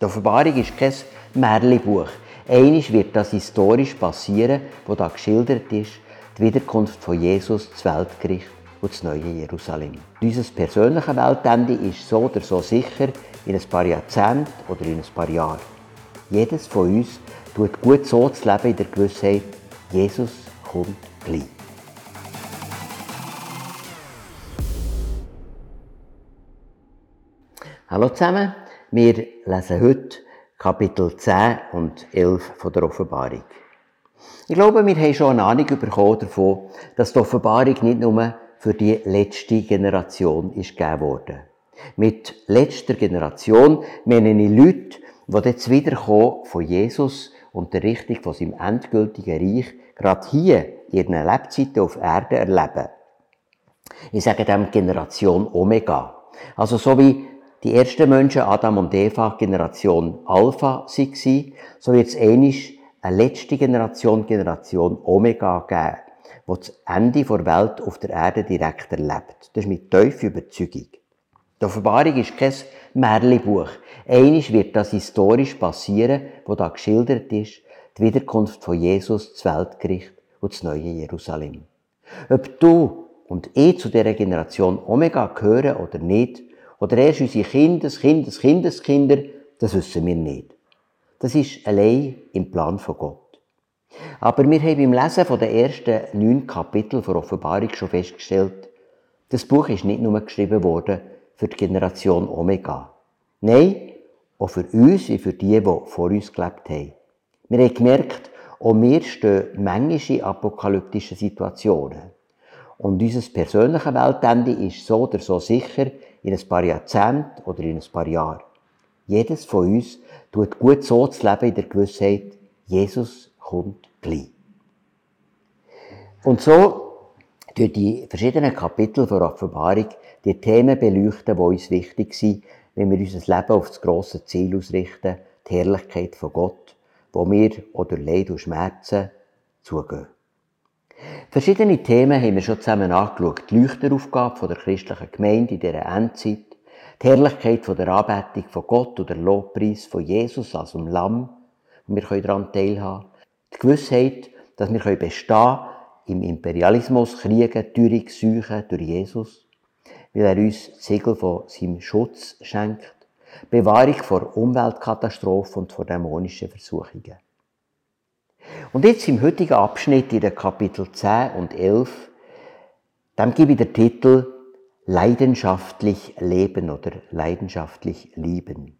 Die Offenbarung ist kein Märchenbuch. Einisch wird das historisch passieren, wo da geschildert ist, die Wiederkunft von Jesus, das Weltgericht und das neue Jerusalem. Unser persönliches Weltende ist so oder so sicher in ein paar Jahrzehnten oder in ein paar Jahren. Jedes von uns tut gut so zu leben in der Gewissheit, Jesus kommt gleich. Hallo zusammen, wir lesen heute Kapitel 10 und 11 von der Offenbarung. Ich glaube, wir haben schon eine Ahnung bekommen davon, dass die Offenbarung nicht nur für die letzte Generation ist gegeben wurde. Mit letzter Generation meine ich Leute, die jetzt wiederkommen von Jesus und der Richtung von seinem endgültigen Reich gerade hier ihren Lebzeiten auf Erde erleben. Ich sage dem Generation Omega. Also so wie die ersten Menschen, Adam und Eva, Generation Alpha waren, so wird es ähnlich eine letzte Generation, Generation Omega geben, wo das Ende der Welt auf der Erde direkt erlebt. Das ist mit tiefer Überzeugung. Die Offenbarung ist kein Märchenbuch. Einisch wird das historisch passieren, wo da geschildert ist, die Wiederkunft von Jesus, das Weltgericht und das neue Jerusalem. Ob du und ich zu dieser Generation Omega gehören oder nicht, oder erst unsere Kinder, Kindes, Kindeskinder, das wissen wir nicht. Das ist allein im Plan von Gott. Aber wir haben beim Lesen von den ersten neun Kapiteln der Offenbarung schon festgestellt, das Buch ist nicht nur geschrieben worden für die Generation Omega. Nein, auch für uns wie für die, die vor uns gelebt haben. Wir haben gemerkt, auch wir stehen manchmal in apokalyptischen Situationen. Und unser persönliches Weltende ist so oder so sicher in ein paar Jahrzehnten oder in ein paar Jahren. Jedes von uns tut gut so zu leben in der Gewissheit, Jesus kommt gleich. Und so durch die verschiedenen Kapitel der Offenbarung die Themen beleuchten, die uns wichtig sind, wenn wir unser Leben auf das grosse Ziel ausrichten, die Herrlichkeit von Gott, wo wir oder Leid und Schmerzen zugehen. Verschiedene Themen haben wir schon zusammen angeschaut. Die Leuchteraufgabe der christlichen Gemeinde in dieser Endzeit, die Herrlichkeit der Anbetung von Gott und der Lobpreis von Jesus als dem Lamm, und wir können daran teilhaben. Die Gewissheit, dass wir bestehen im Imperialismus, Kriegen, Teuerung, Seuchen durch Jesus, weil er uns das Siegel von seinem Schutz schenkt, Bewahrung vor Umweltkatastrophen und vor dämonischen Versuchungen. Und jetzt im heutigen Abschnitt in den Kapitel 10 und 11, dann gebe ich den Titel Leidenschaftlich leben oder leidenschaftlich lieben.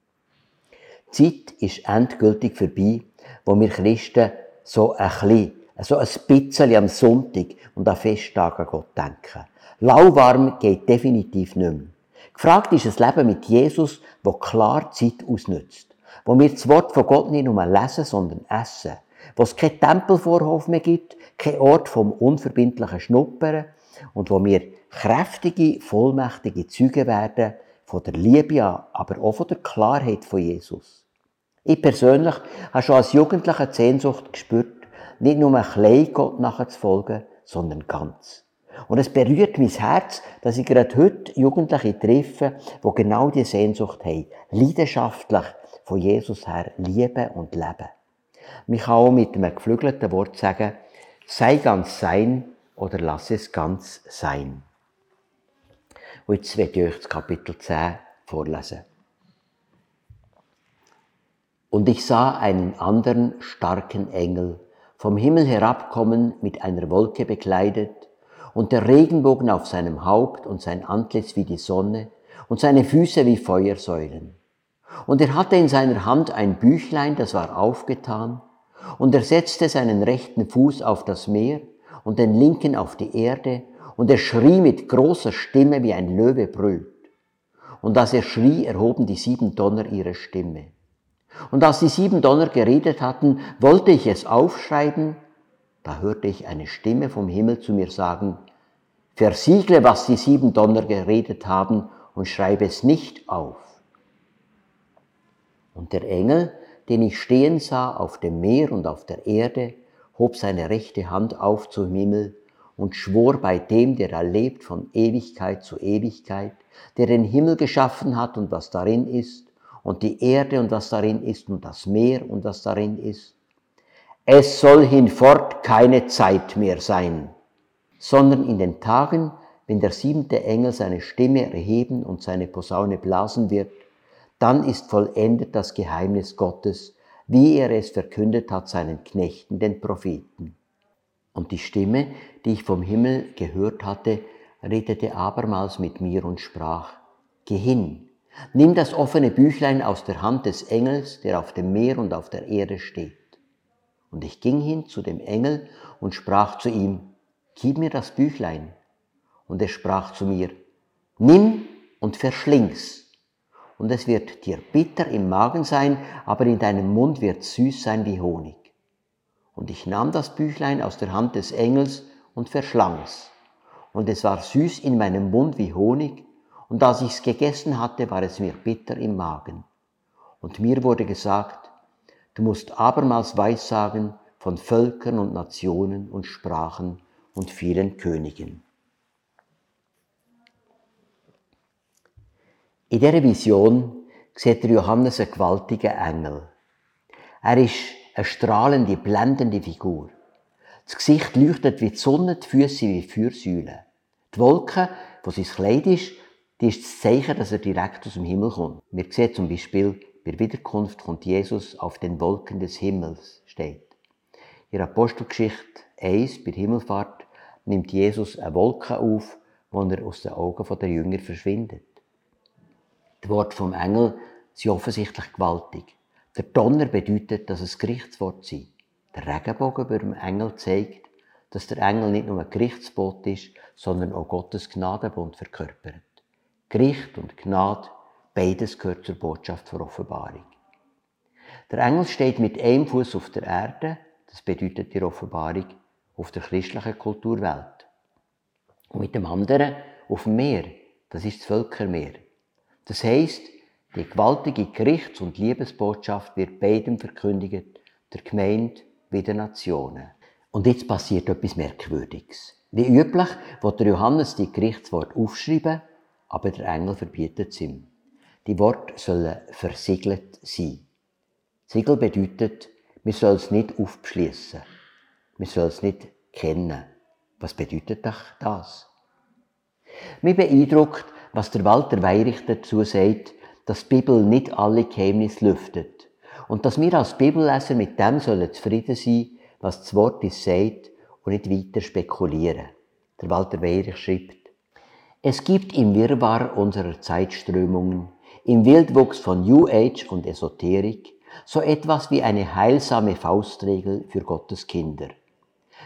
Die Zeit ist endgültig vorbei, wo wir Christen so ein bisschen, so ein bisschen am Sonntag und an Festtagen Gott denken. Lauwarm geht definitiv nicht mehr. Gefragt ist ein Leben mit Jesus, wo klar Zeit ausnützt. Wo wir das Wort von Gott nicht nur lesen, sondern essen wo es keinen Tempelvorhof mehr gibt, kein Ort vom unverbindlichen Schnuppern und wo wir kräftige, vollmächtige Züge werden von der Liebe an, aber auch von der Klarheit von Jesus. Ich persönlich habe schon als Jugendlicher die Sehnsucht gespürt, nicht nur ein klein Gott nachzufolgen, sondern ganz. Und es berührt mein Herz, dass ich gerade heute Jugendliche treffe, die genau diese Sehnsucht haben, leidenschaftlich von Jesus her lieben und leben. Man kann auch mit einem geflügelten Wort sagen, sei ganz sein oder lass es ganz sein. Und jetzt werde ich euch das Kapitel 10 vorlesen. Und ich sah einen anderen starken Engel vom Himmel herabkommen mit einer Wolke bekleidet und der Regenbogen auf seinem Haupt und sein Antlitz wie die Sonne und seine Füße wie Feuersäulen. Und er hatte in seiner Hand ein Büchlein, das war aufgetan, und er setzte seinen rechten Fuß auf das Meer und den linken auf die Erde, und er schrie mit großer Stimme, wie ein Löwe brüllt. Und als er schrie, erhoben die sieben Donner ihre Stimme. Und als die sieben Donner geredet hatten, wollte ich es aufschreiben, da hörte ich eine Stimme vom Himmel zu mir sagen, versiegle, was die sieben Donner geredet haben, und schreibe es nicht auf. Und der Engel, den ich stehen sah auf dem Meer und auf der Erde, hob seine rechte Hand auf zum Himmel und schwor bei dem, der erlebt von Ewigkeit zu Ewigkeit, der den Himmel geschaffen hat und was darin ist, und die Erde und was darin ist und das Meer und was darin ist. Es soll hinfort keine Zeit mehr sein, sondern in den Tagen, wenn der siebente Engel seine Stimme erheben und seine Posaune blasen wird, dann ist vollendet das Geheimnis Gottes, wie er es verkündet hat seinen Knechten, den Propheten. Und die Stimme, die ich vom Himmel gehört hatte, redete abermals mit mir und sprach, Geh hin, nimm das offene Büchlein aus der Hand des Engels, der auf dem Meer und auf der Erde steht. Und ich ging hin zu dem Engel und sprach zu ihm, Gib mir das Büchlein. Und er sprach zu mir, Nimm und verschling's. Und es wird dir bitter im Magen sein, aber in deinem Mund wird süß sein wie Honig. Und ich nahm das Büchlein aus der Hand des Engels und verschlang's. Und es war süß in meinem Mund wie Honig, und als ich's gegessen hatte, war es mir bitter im Magen. Und mir wurde gesagt, du musst abermals Weissagen von Völkern und Nationen und Sprachen und vielen Königen. In dieser Vision sieht der Johannes einen gewaltigen Engel. Er ist eine strahlende, blendende Figur. Das Gesicht leuchtet wie die Sonne, die Füße wie Fürsäulen. Die Wolke, wo sein Kleid ist, die ist das Zeichen, dass er direkt aus dem Himmel kommt. Wir sehen zum Beispiel, bei der Wiederkunft kommt Jesus auf den Wolken des Himmels, steht. In der Apostelgeschichte 1, bei der Himmelfahrt, nimmt Jesus eine Wolke auf, wo er aus den Augen der Jünger verschwindet. Die Worte vom Engel sind offensichtlich gewaltig. Der Donner bedeutet, dass es Gerichtswort sei. Der Regenbogen über dem Engel zeigt, dass der Engel nicht nur ein Gerichtsbot ist, sondern auch Gottes Gnadenbund verkörpert. Gericht und Gnade, beides gehört zur Botschaft der Offenbarung. Der Engel steht mit einem Fuß auf der Erde, das bedeutet die Offenbarung, auf der christlichen Kulturwelt. Und mit dem anderen auf dem Meer, das ist das Völkermeer. Das heisst, die gewaltige Gerichts- und Liebesbotschaft wird beidem verkündigt, der Gemeinde wie den Nationen. Und jetzt passiert etwas Merkwürdiges. Wie üblich wird der Johannes die Gerichtsworte aufschreiben aber der Engel verbietet es ihm. Die Worte sollen versiegelt sein. Siegel bedeutet, wir sollen es nicht aufschließen. Wir sollen es nicht kennen. Was bedeutet das? Mir beeindruckt, was der Walter Weirich dazu sagt, dass die Bibel nicht alle Geheimnisse lüftet und dass wir als Bibelleser mit dem sollen zufrieden sein, was das Wort uns sagt und nicht weiter spekulieren. Der Walter Weirich schreibt, es gibt im Wirrwarr unserer Zeitströmungen, im Wildwuchs von New Age und Esoterik, so etwas wie eine heilsame Faustregel für Gottes Kinder.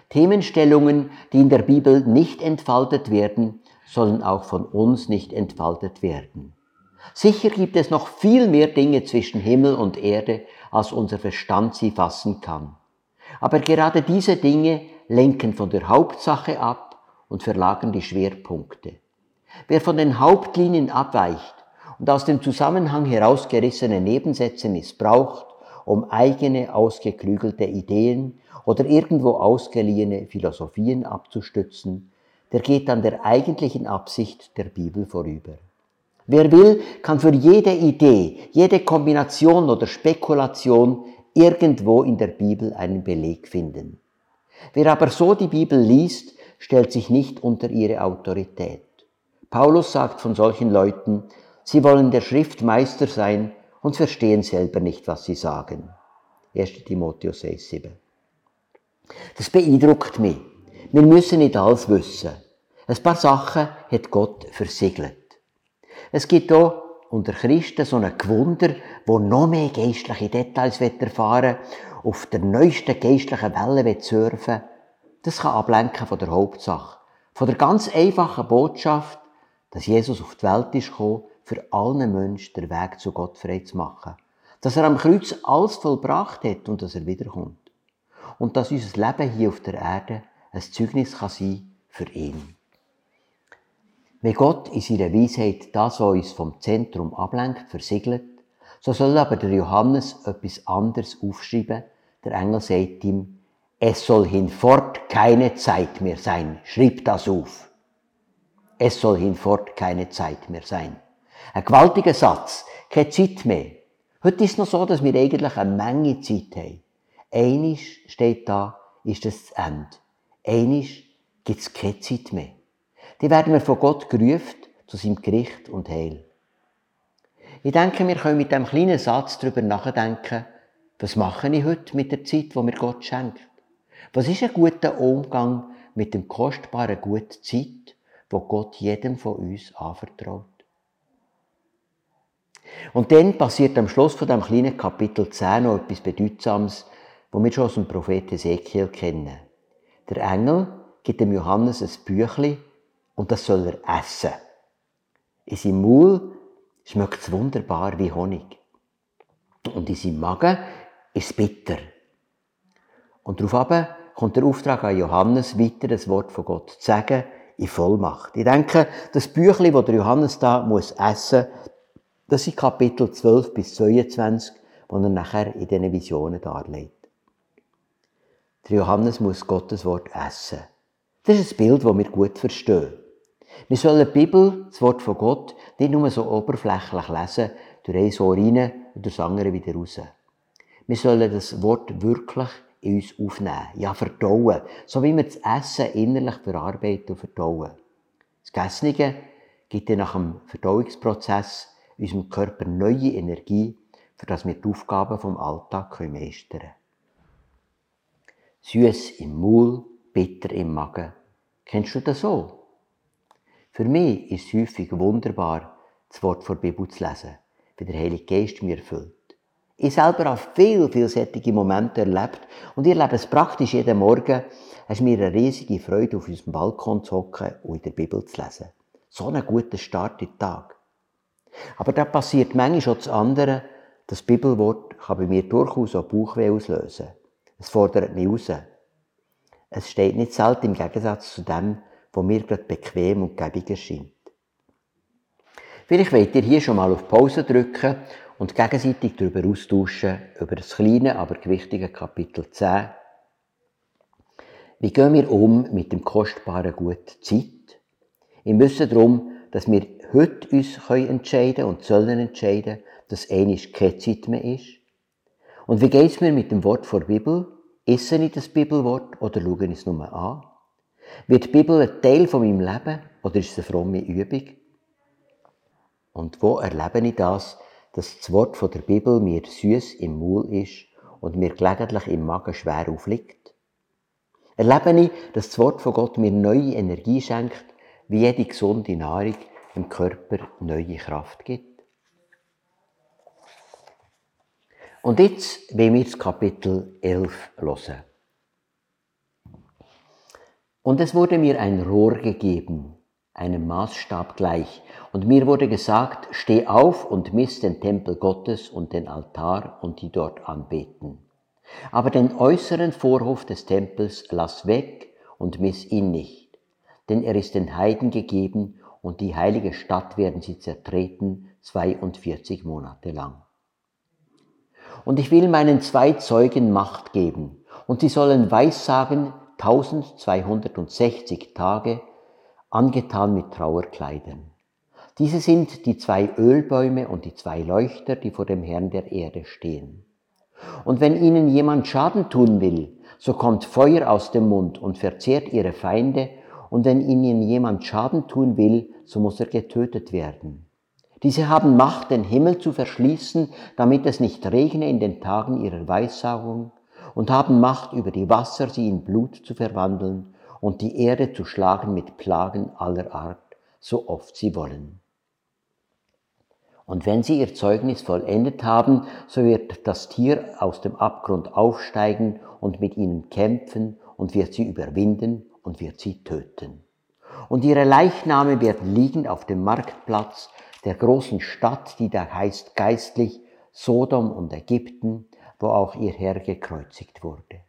Themenstellungen, die in der Bibel nicht entfaltet werden, sollen auch von uns nicht entfaltet werden. Sicher gibt es noch viel mehr Dinge zwischen Himmel und Erde, als unser Verstand sie fassen kann. Aber gerade diese Dinge lenken von der Hauptsache ab und verlagern die Schwerpunkte. Wer von den Hauptlinien abweicht und aus dem Zusammenhang herausgerissene Nebensätze missbraucht, um eigene ausgeklügelte Ideen oder irgendwo ausgeliehene Philosophien abzustützen, der geht an der eigentlichen Absicht der Bibel vorüber. Wer will, kann für jede Idee, jede Kombination oder Spekulation irgendwo in der Bibel einen Beleg finden. Wer aber so die Bibel liest, stellt sich nicht unter ihre Autorität. Paulus sagt von solchen Leuten, sie wollen der Schriftmeister sein und verstehen selber nicht, was sie sagen. 1. Timotheus 6,7. Das beeindruckt mich. Wir müssen nicht alles wissen. Ein paar Sachen hat Gott versiegelt. Es gibt auch unter Christen so ein Gewunder, wo noch mehr geistliche Details erfahren auf der neuesten geistlichen Welle surfen Das kann ablenken von der Hauptsache. Von der ganz einfachen Botschaft, dass Jesus auf die Welt ist gekommen, für alle Menschen den Weg zu Gott frei zu machen. Dass er am Kreuz alles vollbracht hat und dass er wiederkommt. Und dass unser Leben hier auf der Erde ein Zeugnis kann sein für ihn. Wenn Gott in seiner Weisheit das, was uns vom Zentrum ablenkt, versiegelt, so soll aber der Johannes etwas anderes aufschreiben. Der Engel sagt ihm, es soll hinfort keine Zeit mehr sein. Schreib das auf. Es soll hinfort keine Zeit mehr sein. Ein gewaltiger Satz, keine Zeit mehr. Heute ist es noch so, dass wir eigentlich eine Menge Zeit haben. Einisch steht da, ist das Ende. Einisch gibt es keine Zeit mehr. Die werden wir von Gott gerufen zu seinem Gericht und Heil. Ich denke, wir können mit dem kleinen Satz darüber nachdenken, was mache ich heute mit der Zeit, die mir Gott schenkt? Was ist ein guter Umgang mit dem kostbaren guten Zeit, wo Gott jedem von uns anvertraut? Und dann passiert am Schluss von dem kleinen Kapitel 10 noch etwas Bedeutsames, wo wir schon aus dem Prophet Ezekiel kennen. Der Engel gibt dem Johannes ein Büchli und das soll er essen. In seinem Maul schmeckt es wunderbar wie Honig. Und in seinem Magen ist es bitter. Und darauf kommt der Auftrag an Johannes, weiter das Wort von Gott zu sagen, in Vollmacht. Ich denke, das Büchli, das der Johannes da muss essen, das sind Kapitel 12 bis 22, wo er nachher in diesen Visionen darlegt. Der Johannes muss Gottes Wort essen. Das ist ein Bild, das wir gut verstehen. Wir sollen die Bibel, das Wort von Gott, nicht nur so oberflächlich lesen, durch ein Ohr rein und durch das andere wieder raus. Wir sollen das Wort wirklich in uns aufnehmen, ja verdauen, so wie wir das Essen innerlich verarbeiten und verdauen. Das Gesslige gibt dann nach dem Verdauungsprozess unserem Körper neue Energie, für das wir die Aufgaben vom Alltag meistern können. Süß im Maul, bitter im Magen. Kennst du das so? Für mich ist es häufig wunderbar, das Wort der Bibel zu lesen, wie der Heilige Geist mir erfüllt. Ich selber habe viel, vielseitige Momente erlebt und ich erlebe es praktisch jeden Morgen. Es ist mir eine riesige Freude, auf unserem Balkon zu hocken und in der Bibel zu lesen. So einen guten Start in den Tag. Aber da passiert manchmal schon das andere. Das Bibelwort kann bei mir durchaus auch Bauchweh auslösen. Es fordert mich raus. Es steht nicht selten im Gegensatz zu dem, wo mir gerade bequem und gäbig erscheint. Vielleicht wollt ihr hier schon mal auf Pause drücken und gegenseitig darüber austauschen, über das kleine, aber gewichtige Kapitel 10. Wie gehen wir um mit dem kostbaren Gut Zeit? Im Wissen darum, dass wir heute uns entscheiden und sollen entscheiden, dass einisch keine Zeit mehr ist. Und wie geht es mir mit dem Wort vor Bibel? Esse ich das Bibelwort oder schaue ich es nur an? Wird die Bibel ein Teil von meinem Leben oder ist es eine fromme Übung? Und wo erlebe ich das, dass das Wort von der Bibel mir süß im Maul ist und mir gelegentlich im Magen schwer aufliegt? Erlebe ich, dass das Wort von Gott mir neue Energie schenkt, wie jede gesunde Nahrung dem Körper neue Kraft gibt? Und jetzt wollen wir das Kapitel 11 hören. Und es wurde mir ein Rohr gegeben, einem Maßstab gleich, und mir wurde gesagt, steh auf und miss den Tempel Gottes und den Altar und die dort anbeten. Aber den äußeren Vorhof des Tempels lass weg und miss ihn nicht, denn er ist den Heiden gegeben und die heilige Stadt werden sie zertreten 42 Monate lang. Und ich will meinen zwei Zeugen Macht geben, und sie sollen Weissagen 1260 Tage, angetan mit Trauerkleidern. Diese sind die zwei Ölbäume und die zwei Leuchter, die vor dem Herrn der Erde stehen. Und wenn ihnen jemand Schaden tun will, so kommt Feuer aus dem Mund und verzehrt ihre Feinde, und wenn ihnen jemand Schaden tun will, so muss er getötet werden. Diese haben Macht, den Himmel zu verschließen, damit es nicht regne in den Tagen ihrer Weissagung, und haben Macht über die Wasser, sie in Blut zu verwandeln und die Erde zu schlagen mit Plagen aller Art, so oft sie wollen. Und wenn sie ihr Zeugnis vollendet haben, so wird das Tier aus dem Abgrund aufsteigen und mit ihnen kämpfen und wird sie überwinden und wird sie töten. Und ihre Leichname werden liegen auf dem Marktplatz der großen Stadt, die da heißt geistlich Sodom und Ägypten, wo auch ihr Herr gekreuzigt wurde.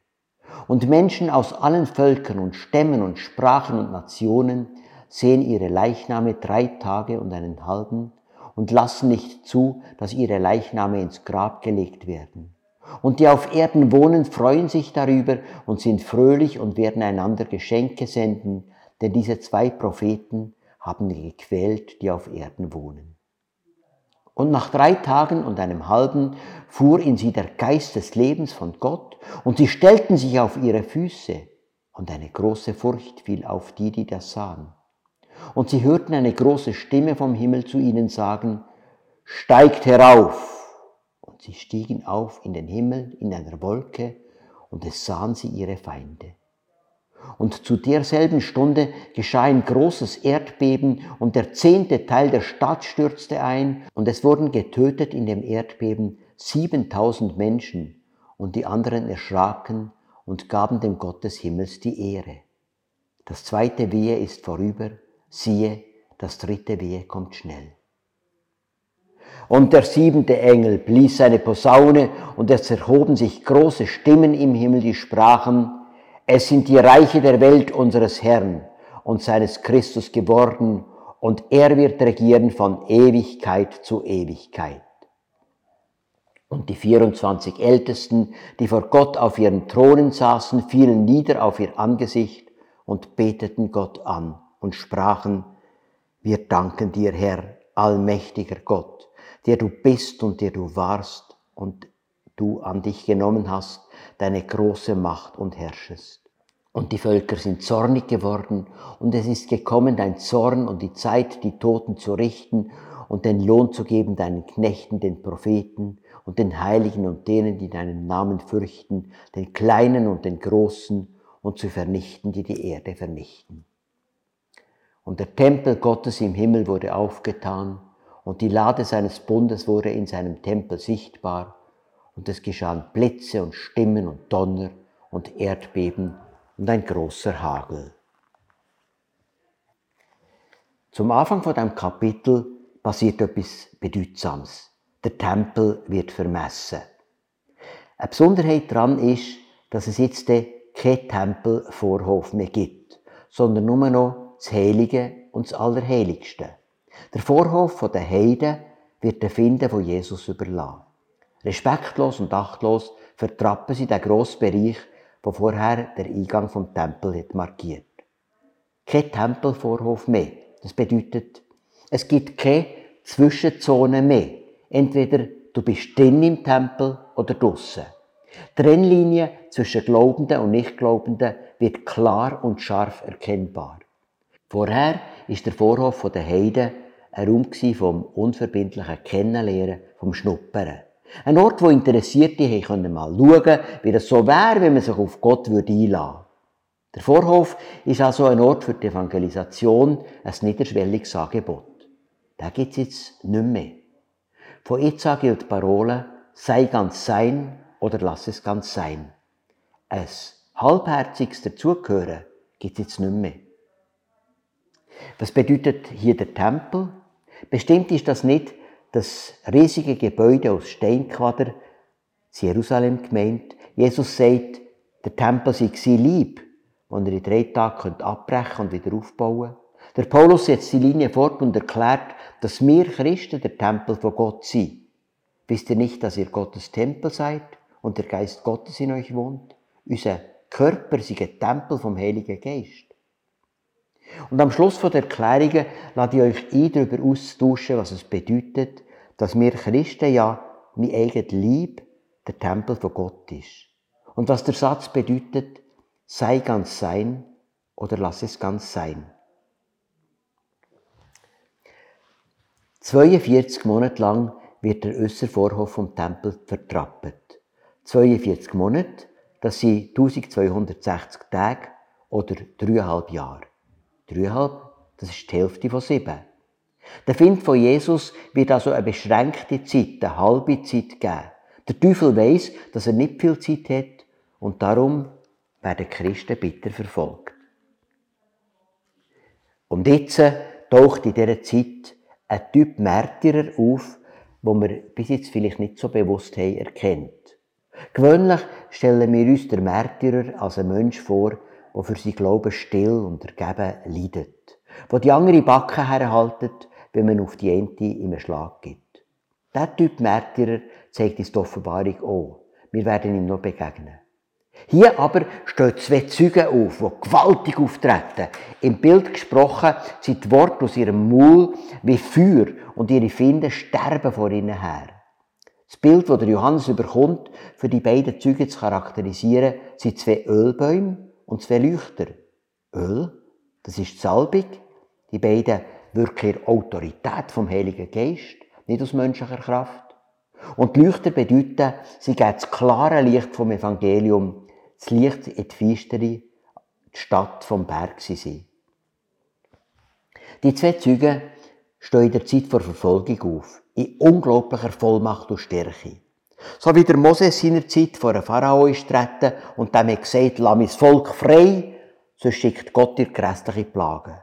Und Menschen aus allen Völkern und Stämmen und Sprachen und Nationen sehen ihre Leichname drei Tage und einen halben und lassen nicht zu, dass ihre Leichname ins Grab gelegt werden. Und die auf Erden wohnen, freuen sich darüber und sind fröhlich und werden einander Geschenke senden, denn diese zwei Propheten haben gequält, die auf Erden wohnen. Und nach drei Tagen und einem halben fuhr in sie der Geist des Lebens von Gott, und sie stellten sich auf ihre Füße, und eine große Furcht fiel auf die, die das sahen. Und sie hörten eine große Stimme vom Himmel zu ihnen sagen, Steigt herauf! Und sie stiegen auf in den Himmel in einer Wolke, und es sahen sie ihre Feinde. Und zu derselben Stunde geschah ein großes Erdbeben und der zehnte Teil der Stadt stürzte ein und es wurden getötet in dem Erdbeben 7000 Menschen und die anderen erschraken und gaben dem Gott des Himmels die Ehre. Das zweite Wehe ist vorüber, siehe, das dritte Wehe kommt schnell. Und der siebente Engel blies seine Posaune, und es erhoben sich große Stimmen im Himmel, die sprachen, es sind die Reiche der Welt unseres Herrn und seines Christus geworden, und er wird regieren von Ewigkeit zu Ewigkeit. Und die 24 Ältesten, die vor Gott auf ihren Thronen saßen, fielen nieder auf ihr Angesicht und beteten Gott an und sprachen, wir danken dir, Herr, allmächtiger Gott, der du bist und der du warst und du an dich genommen hast, deine große Macht und herrschest. Und die Völker sind zornig geworden, und es ist gekommen dein Zorn und die Zeit, die Toten zu richten und den Lohn zu geben deinen Knechten, den Propheten und den Heiligen und denen, die deinen Namen fürchten, den Kleinen und den Großen, und zu vernichten, die die Erde vernichten. Und der Tempel Gottes im Himmel wurde aufgetan, und die Lade seines Bundes wurde in seinem Tempel sichtbar, und es geschahen Blitze und Stimmen und Donner und Erdbeben und ein großer Hagel. Zum Anfang von dem Kapitel passiert etwas Bedeutsames. Der Tempel wird vermessen. Eine Besonderheit daran ist, dass es jetzt keinen Tempelvorhof mehr gibt, sondern nur noch das Heilige und das Allerheiligste. Der Vorhof der Heiden wird den Finden von Jesus überlassen. Respektlos und achtlos vertrappen sie den grossen Bereich, der vorher der Eingang vom Tempel hat markiert. Kein Tempelvorhof mehr. Das bedeutet, es gibt keine Zwischenzone mehr. Entweder du bist drin im Tempel oder draussen. Die Trennlinie zwischen Glaubenden und Nichtglaubenden wird klar und scharf erkennbar. Vorher ist der Vorhof der Heiden ein Raum vom unverbindlichen Kennenlernen, vom Schnuppern. Ein Ort, wo Interessierte können mal schauen wie das so wäre, wenn man sich auf Gott würde einladen Der Vorhof ist also ein Ort für die Evangelisation, ein niederschwelliges Angebot. Da gibt es jetzt nicht mehr. Von jetzt an gilt die Parole, sei ganz sein oder lass es ganz sein. Ein halbherziges Dazugehören gibt es jetzt nicht mehr. Was bedeutet hier der Tempel? Bestimmt ist das nicht das riesige Gebäude aus Steinquader, Jerusalem gemeint. Jesus sagt, der Tempel sei Lieb, den er in drei Tagen abbrechen und wieder aufbauen Der Paulus setzt die Linie fort und erklärt, dass wir Christen der Tempel von Gott sind. Wisst ihr nicht, dass ihr Gottes Tempel seid und der Geist Gottes in euch wohnt? Unser Körper ist ein Tempel vom Heiligen Geist. Und am Schluss der Erklärungen lade ich euch ein, darüber auszutauschen, was es bedeutet, dass wir Christen ja mein eigenes Lieb der Tempel von Gott ist. Und was der Satz bedeutet, sei ganz sein oder lass es ganz sein. 42 Monate lang wird der äußere Vorhof vom Tempel vertrappet. 42 Monate, das sind 1260 Tage oder dreieinhalb Jahre. Dreieinhalb, das ist die Hälfte von sieben. Der Find von Jesus wird also eine beschränkte Zeit, eine halbe Zeit geben. Der Teufel weiß, dass er nicht viel Zeit hat und darum werden Christen bitter verfolgt. Und jetzt taucht in dieser Zeit ein Typ Märtyrer auf, wo wir bis jetzt vielleicht nicht so bewusst haben erkennt. Gewöhnlich stellen wir uns den Märtyrer als ein Mensch vor, der für sein Glauben still und ergeben leidet, wo die andere Backen herhaltet wenn man auf die Ente im Schlag gibt. Der Typ Märtyrer zeigt uns die Offenbarung auch. Wir werden ihm noch begegnen. Hier aber stehen zwei Züge auf, die gewaltig auftreten. Im Bild gesprochen sind die Worte aus ihrem Maul wie Feuer und ihre Finden sterben vor ihnen her. Das Bild, das Johannes überkommt, für die beiden Züge zu charakterisieren, sind zwei Ölbäume und zwei Leuchter. Öl, das ist die Salbung. Die beiden wirken in Autorität vom Heiligen Geist, nicht aus menschlicher Kraft. Und die Leuchter bedeuten, sie geben das klare Licht vom Evangelium, das Licht in die Feistere, die Stadt vom Berg sie Die zwei Züge stehen in der Zeit vor Verfolgung auf, in unglaublicher Vollmacht und Stärke. So wie der Moses seinerzeit vor einem Pharao ist und dem hat gesagt, lass mein Volk frei, so schickt Gott dir grässliche Plagen.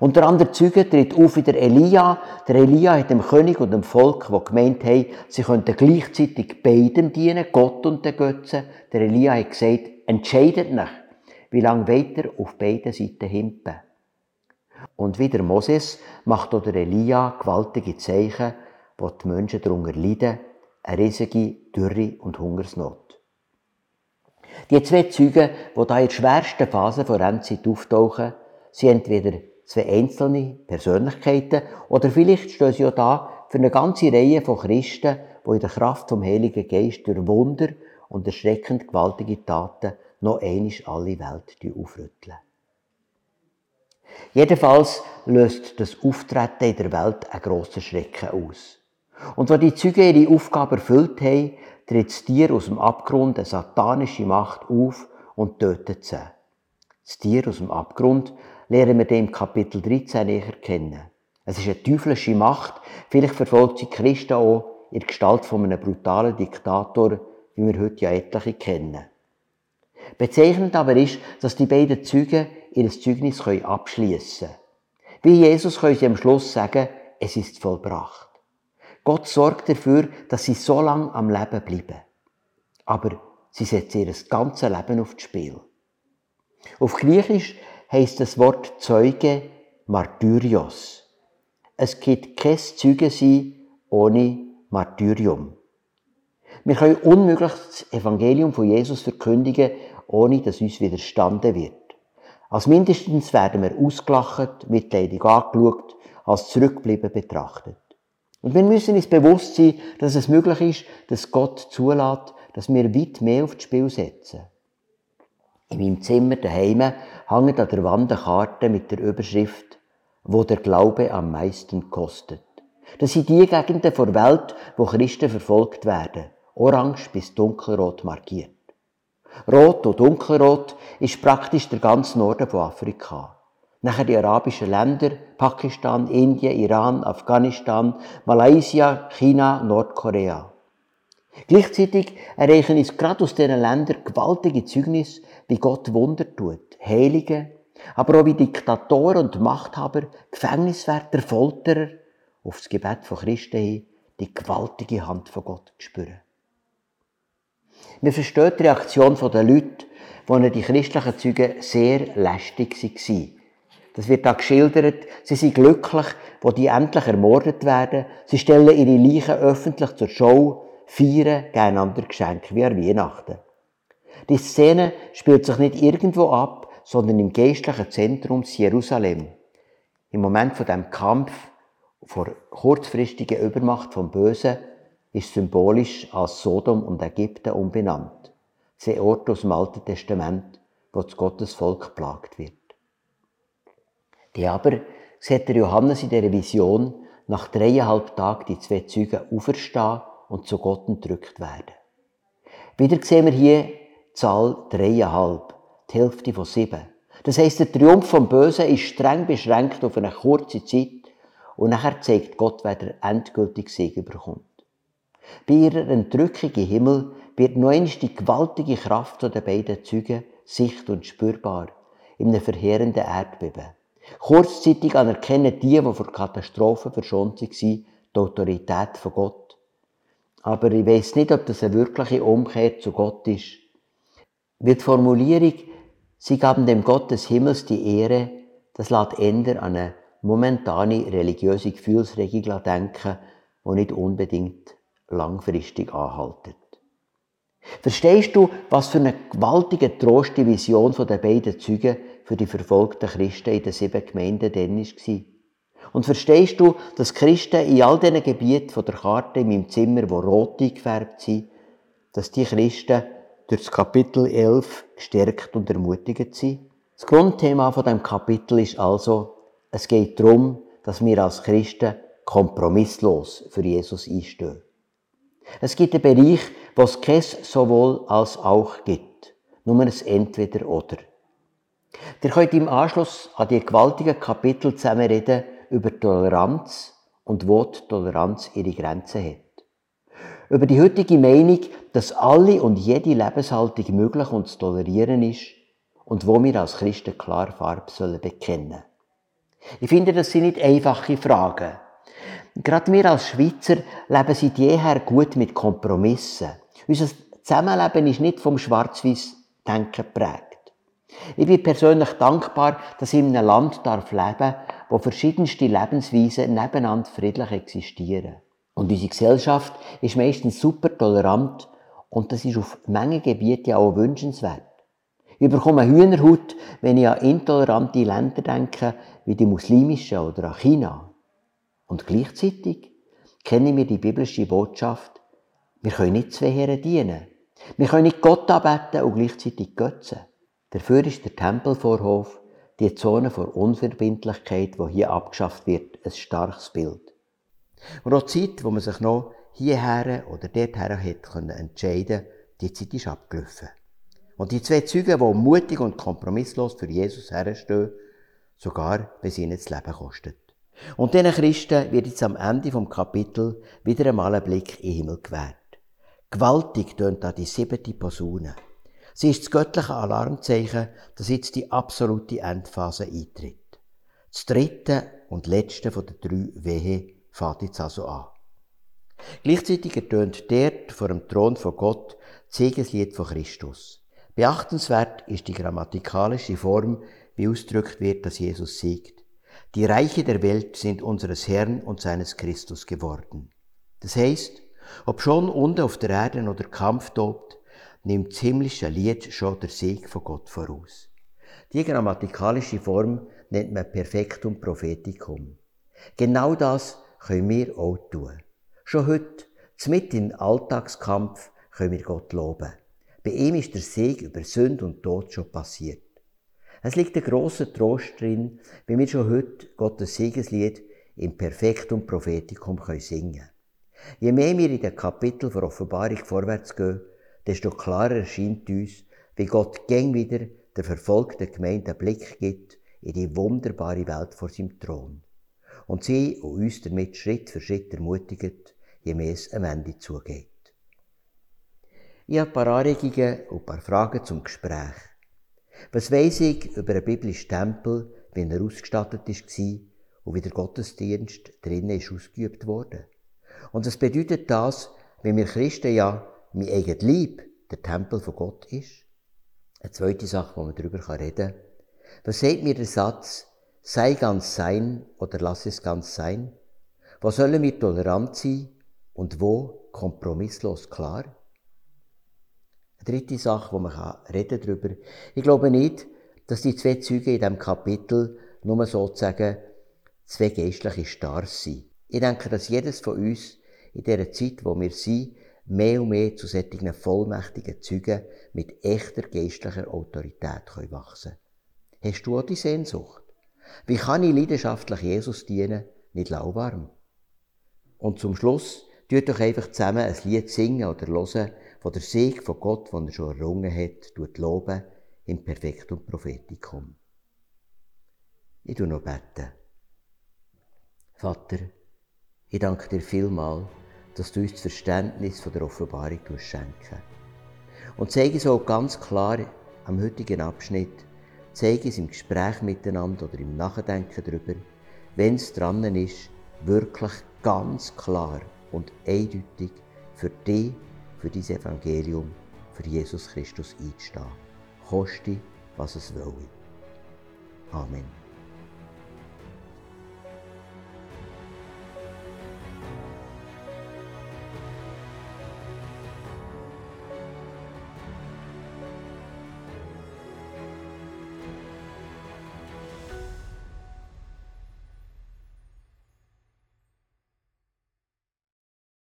Und der andere Zeuge tritt auf wie der Elia. Der Elia hat dem König und dem Volk, die gemeint haben, sie könnten gleichzeitig beidem dienen, Gott und den Götzen. Der Elia hat gesagt, entscheidet nicht, wie lange weiter auf beiden Seiten himpen. Und wie der Moses macht auch der Elia gewaltige Zeichen, wo die Menschen darunter leiden, eine riesige Dürre und Hungersnot. Die zwei Zeugen, die da in der schwersten Phase der Endzeit auftauchen, sind entweder zwei einzelne Persönlichkeiten oder vielleicht stehen sie auch da für eine ganze Reihe von Christen, die in der Kraft vom Heiligen Geist durch Wunder und erschreckend gewaltige Taten noch einisch alle Welt aufrütteln. Jedenfalls löst das Auftreten in der Welt einen grossen Schrecken aus. Und wenn die Züge ihre Aufgabe erfüllt haben, tritt das Tier aus dem Abgrund eine satanische Macht auf und tötet sie. Das Tier aus dem Abgrund lernen wir dem Kapitel 13 näher kennen. Es ist eine teuflische Macht. Vielleicht verfolgt sie Christen auch in der Gestalt von einem brutalen Diktator, wie wir heute ja etliche kennen. Bezeichnend aber ist, dass die beiden Zeugen ihr Zeugnis abschließen können. Wie Jesus können sie am Schluss sagen, es ist vollbracht. Gott sorgt dafür, dass sie so lange am Leben bleiben. Aber sie setzen ihr ganzes Leben aufs Spiel. Auf Griechisch heißt das Wort Zeuge Martyrios. Es gibt kein Zeuge sein ohne Martyrium. Wir können unmöglich das Evangelium von Jesus verkündigen, ohne dass uns widerstanden wird. Als mindestens werden wir ausgelacht, mitleidig angeschaut, als zurückgeblieben betrachtet. Und wir müssen uns bewusst sein, dass es möglich ist, dass Gott zulässt, dass wir weit mehr aufs Spiel setzen. In meinem Zimmer daheim hängt an der Wand eine Karte mit der Überschrift wo der Glaube am meisten kostet. Das sind die Gegenden der Welt, wo Christen verfolgt werden. Orange bis dunkelrot markiert. Rot und dunkelrot ist praktisch der ganze Norden von Afrika. Nachher die arabischen Länder, Pakistan, Indien, Iran, Afghanistan, Malaysia, China, Nordkorea. Gleichzeitig erreichen uns gerade aus diesen Ländern gewaltige Zeugnisse, wie Gott Wunder tut, Heilige, aber auch wie Diktatoren und Machthaber, Gefängniswärter, Folterer auf das Gebet von Christen hin die gewaltige Hand von Gott spüren. Wir verstehen die Reaktion der Leute, die die christlichen Zeugen sehr lästig waren. Das wird da geschildert. Sie sind glücklich, wo die endlich ermordet werden. Sie stellen ihre Leichen öffentlich zur Show, feiern gegeneinander Geschenke wie an Weihnachten. Die Szene spielt sich nicht irgendwo ab, sondern im geistlichen Zentrum Jerusalem. Im Moment von dem Kampf vor kurzfristiger Übermacht vom Bösen ist symbolisch als Sodom und Ägypten umbenannt. Zwei Orte aus dem Alten Testament, wo das Gottesvolk geplagt wird. Die aber sieht der Johannes in der Vision nach dreieinhalb Tagen die zwei Zeugen auferstehen und zu Gott entrückt werden. Wieder sehen wir hier Zahl dreieinhalb, die Hälfte von sieben. Das heisst, der Triumph vom Bösen ist streng beschränkt auf eine kurze Zeit und nachher zeigt Gott, wer der endgültige Sieg überkommt. Bei ihrer Entrückung im Himmel wird noch einmal die gewaltige Kraft der beiden Zeugen sicht- und spürbar in einem verheerenden Erdbeben. Kurzzeitig anerkennen die, die vor Katastrophen verschont waren, die Autorität von Gott. Aber ich weiß nicht, ob das eine wirkliche Umkehr zu Gott ist. Wie die Formulierung, sie gaben dem Gott des Himmels die Ehre, das lässt ändern an eine momentane religiöse Gefühlsregung denken, die nicht unbedingt langfristig anhaltet. Verstehst du, was für eine gewaltige Trost die Vision der beiden Zeugen für die verfolgten Christen in den sieben Gemeinden dann war? Und verstehst du, dass Christen in all diesen Gebieten von der Karte in meinem Zimmer, wo rot eingefärbt sind, dass die Christen durch das Kapitel 11 gestärkt und ermutigt sind? Das Grundthema von dem Kapitel ist also, es geht darum, dass wir als Christen kompromisslos für Jesus einstehen. Es gibt einen Bereich, wo es kein sowohl als auch gibt. Nur ein Entweder-Oder. Ihr könnt im Anschluss an die gewaltigen Kapitel zusammen reden über Toleranz und wo die Toleranz ihre Grenzen hat. Über die heutige Meinung, dass alle und jede Lebenshaltung möglich und zu tolerieren ist und wo wir als Christen klar Farbe sollen bekennen. Ich finde, das sind nicht einfache Fragen. Gerade wir als Schweizer leben seit jeher gut mit Kompromissen. Unser Zusammenleben ist nicht vom Schwarz-Weiß-Denken geprägt. Ich bin persönlich dankbar, dass ich in einem Land darf leben wo verschiedenste Lebensweisen nebeneinander friedlich existieren. Und unsere Gesellschaft ist meistens super tolerant und das ist auf Menge Gebiete ja auch wünschenswert. Ich bekomme Hühnerhaut, wenn ich an intolerante Länder denke, wie die muslimischen oder an China. Und gleichzeitig kennen wir die biblische Botschaft, wir können nicht zwei Herren dienen. Wir können nicht Gott anbeten und gleichzeitig Götzen. Dafür ist der Tempelvorhof, die Zone vor Unverbindlichkeit, wo hier abgeschafft wird, ein starkes Bild. Und auch die Zeit, wo man sich noch hierher oder dorthin hätte entscheiden können, die Zeit ist abgelaufen. Und die zwei Zeugen, die mutig und kompromisslos für Jesus herstehen, sogar bis ihnen das Leben kostet. Und diesen Christen wird jetzt am Ende vom Kapitel wieder einmal ein Blick in den Himmel gewährt. Gewaltig tönt da die siebente Posaune. Sie ist das göttliche Alarmzeichen, dass jetzt die absolute Endphase eintritt. Das dritte und letzte von den drei Wehe fährt jetzt also an. Gleichzeitig ertönt dort vor dem Thron von Gott das Siegeslied von Christus. Beachtenswert ist die grammatikalische Form, wie ausgedrückt wird, dass Jesus siegt. Die Reiche der Welt sind unseres Herrn und seines Christus geworden. Das heißt, ob schon unten auf der Erde oder Kampf tobt, nimmt das himmlische Lied schon der Sieg von Gott voraus. Die grammatikalische Form nennt man Perfektum Propheticum. Genau das können wir auch tun. Schon heute, mitten im Alltagskampf, können wir Gott loben. Bei ihm ist der Sieg über Sünde und Tod schon passiert. Es liegt ein grosser Trost drin, wie wir schon heute Gottes Siegeslied im Perfektum Propheticum singen können. Je mehr wir in den Kapitel der Offenbarung vorwärts gehen, desto klarer erscheint uns, wie Gott gäng wieder der verfolgten Gemeinde einen Blick gibt in die wunderbare Welt vor seinem Thron. Und sie und uns damit Schritt für Schritt ermutigt, je mehr es am Ende zugeht. Ich habe ein paar Anregungen und ein paar Fragen zum Gespräch. Was weiss ich über einen biblischen Tempel, wie er ausgestattet war und wie der Gottesdienst drinnen ist ausgeübt worden? Und was bedeutet das, wenn wir Christen ja mein eigenes Lieb der Tempel von Gott ist? Eine zweite Sache, wo man darüber reden kann. Was sagt mir der Satz, sei ganz sein oder lass es ganz sein? Wo sollen wir tolerant sein und wo kompromisslos klar? Eine dritte Sache, wo man reden darüber. Ich glaube nicht, dass die zwei Züge in diesem Kapitel nur sozusagen zwei geistliche Stars sind. Ich denke, dass jedes von uns in dieser Zeit, wo wir sind, mehr und mehr zu solchen vollmächtigen Zeugen mit echter geistlicher Autorität wachsen können. Hast du auch die Sehnsucht? Wie kann ich leidenschaftlich Jesus dienen, nicht lauwarm? Und zum Schluss, tut doch einfach zusammen ein Lied singen oder hören, wo der Sieg von Gott, den er schon errungen hat, tut loben im Perfektum Prophetikum. Ich tu noch beten. Vater, ich danke dir vielmal dass du uns das Verständnis von der Offenbarung schenken Und zeige auch ganz klar am heutigen Abschnitt, zeige es im Gespräch miteinander oder im Nachdenken darüber, wenn es dran ist, wirklich ganz klar und eindeutig für dich, für dein Evangelium, für Jesus Christus einzustehen. Koste, was es will. Amen.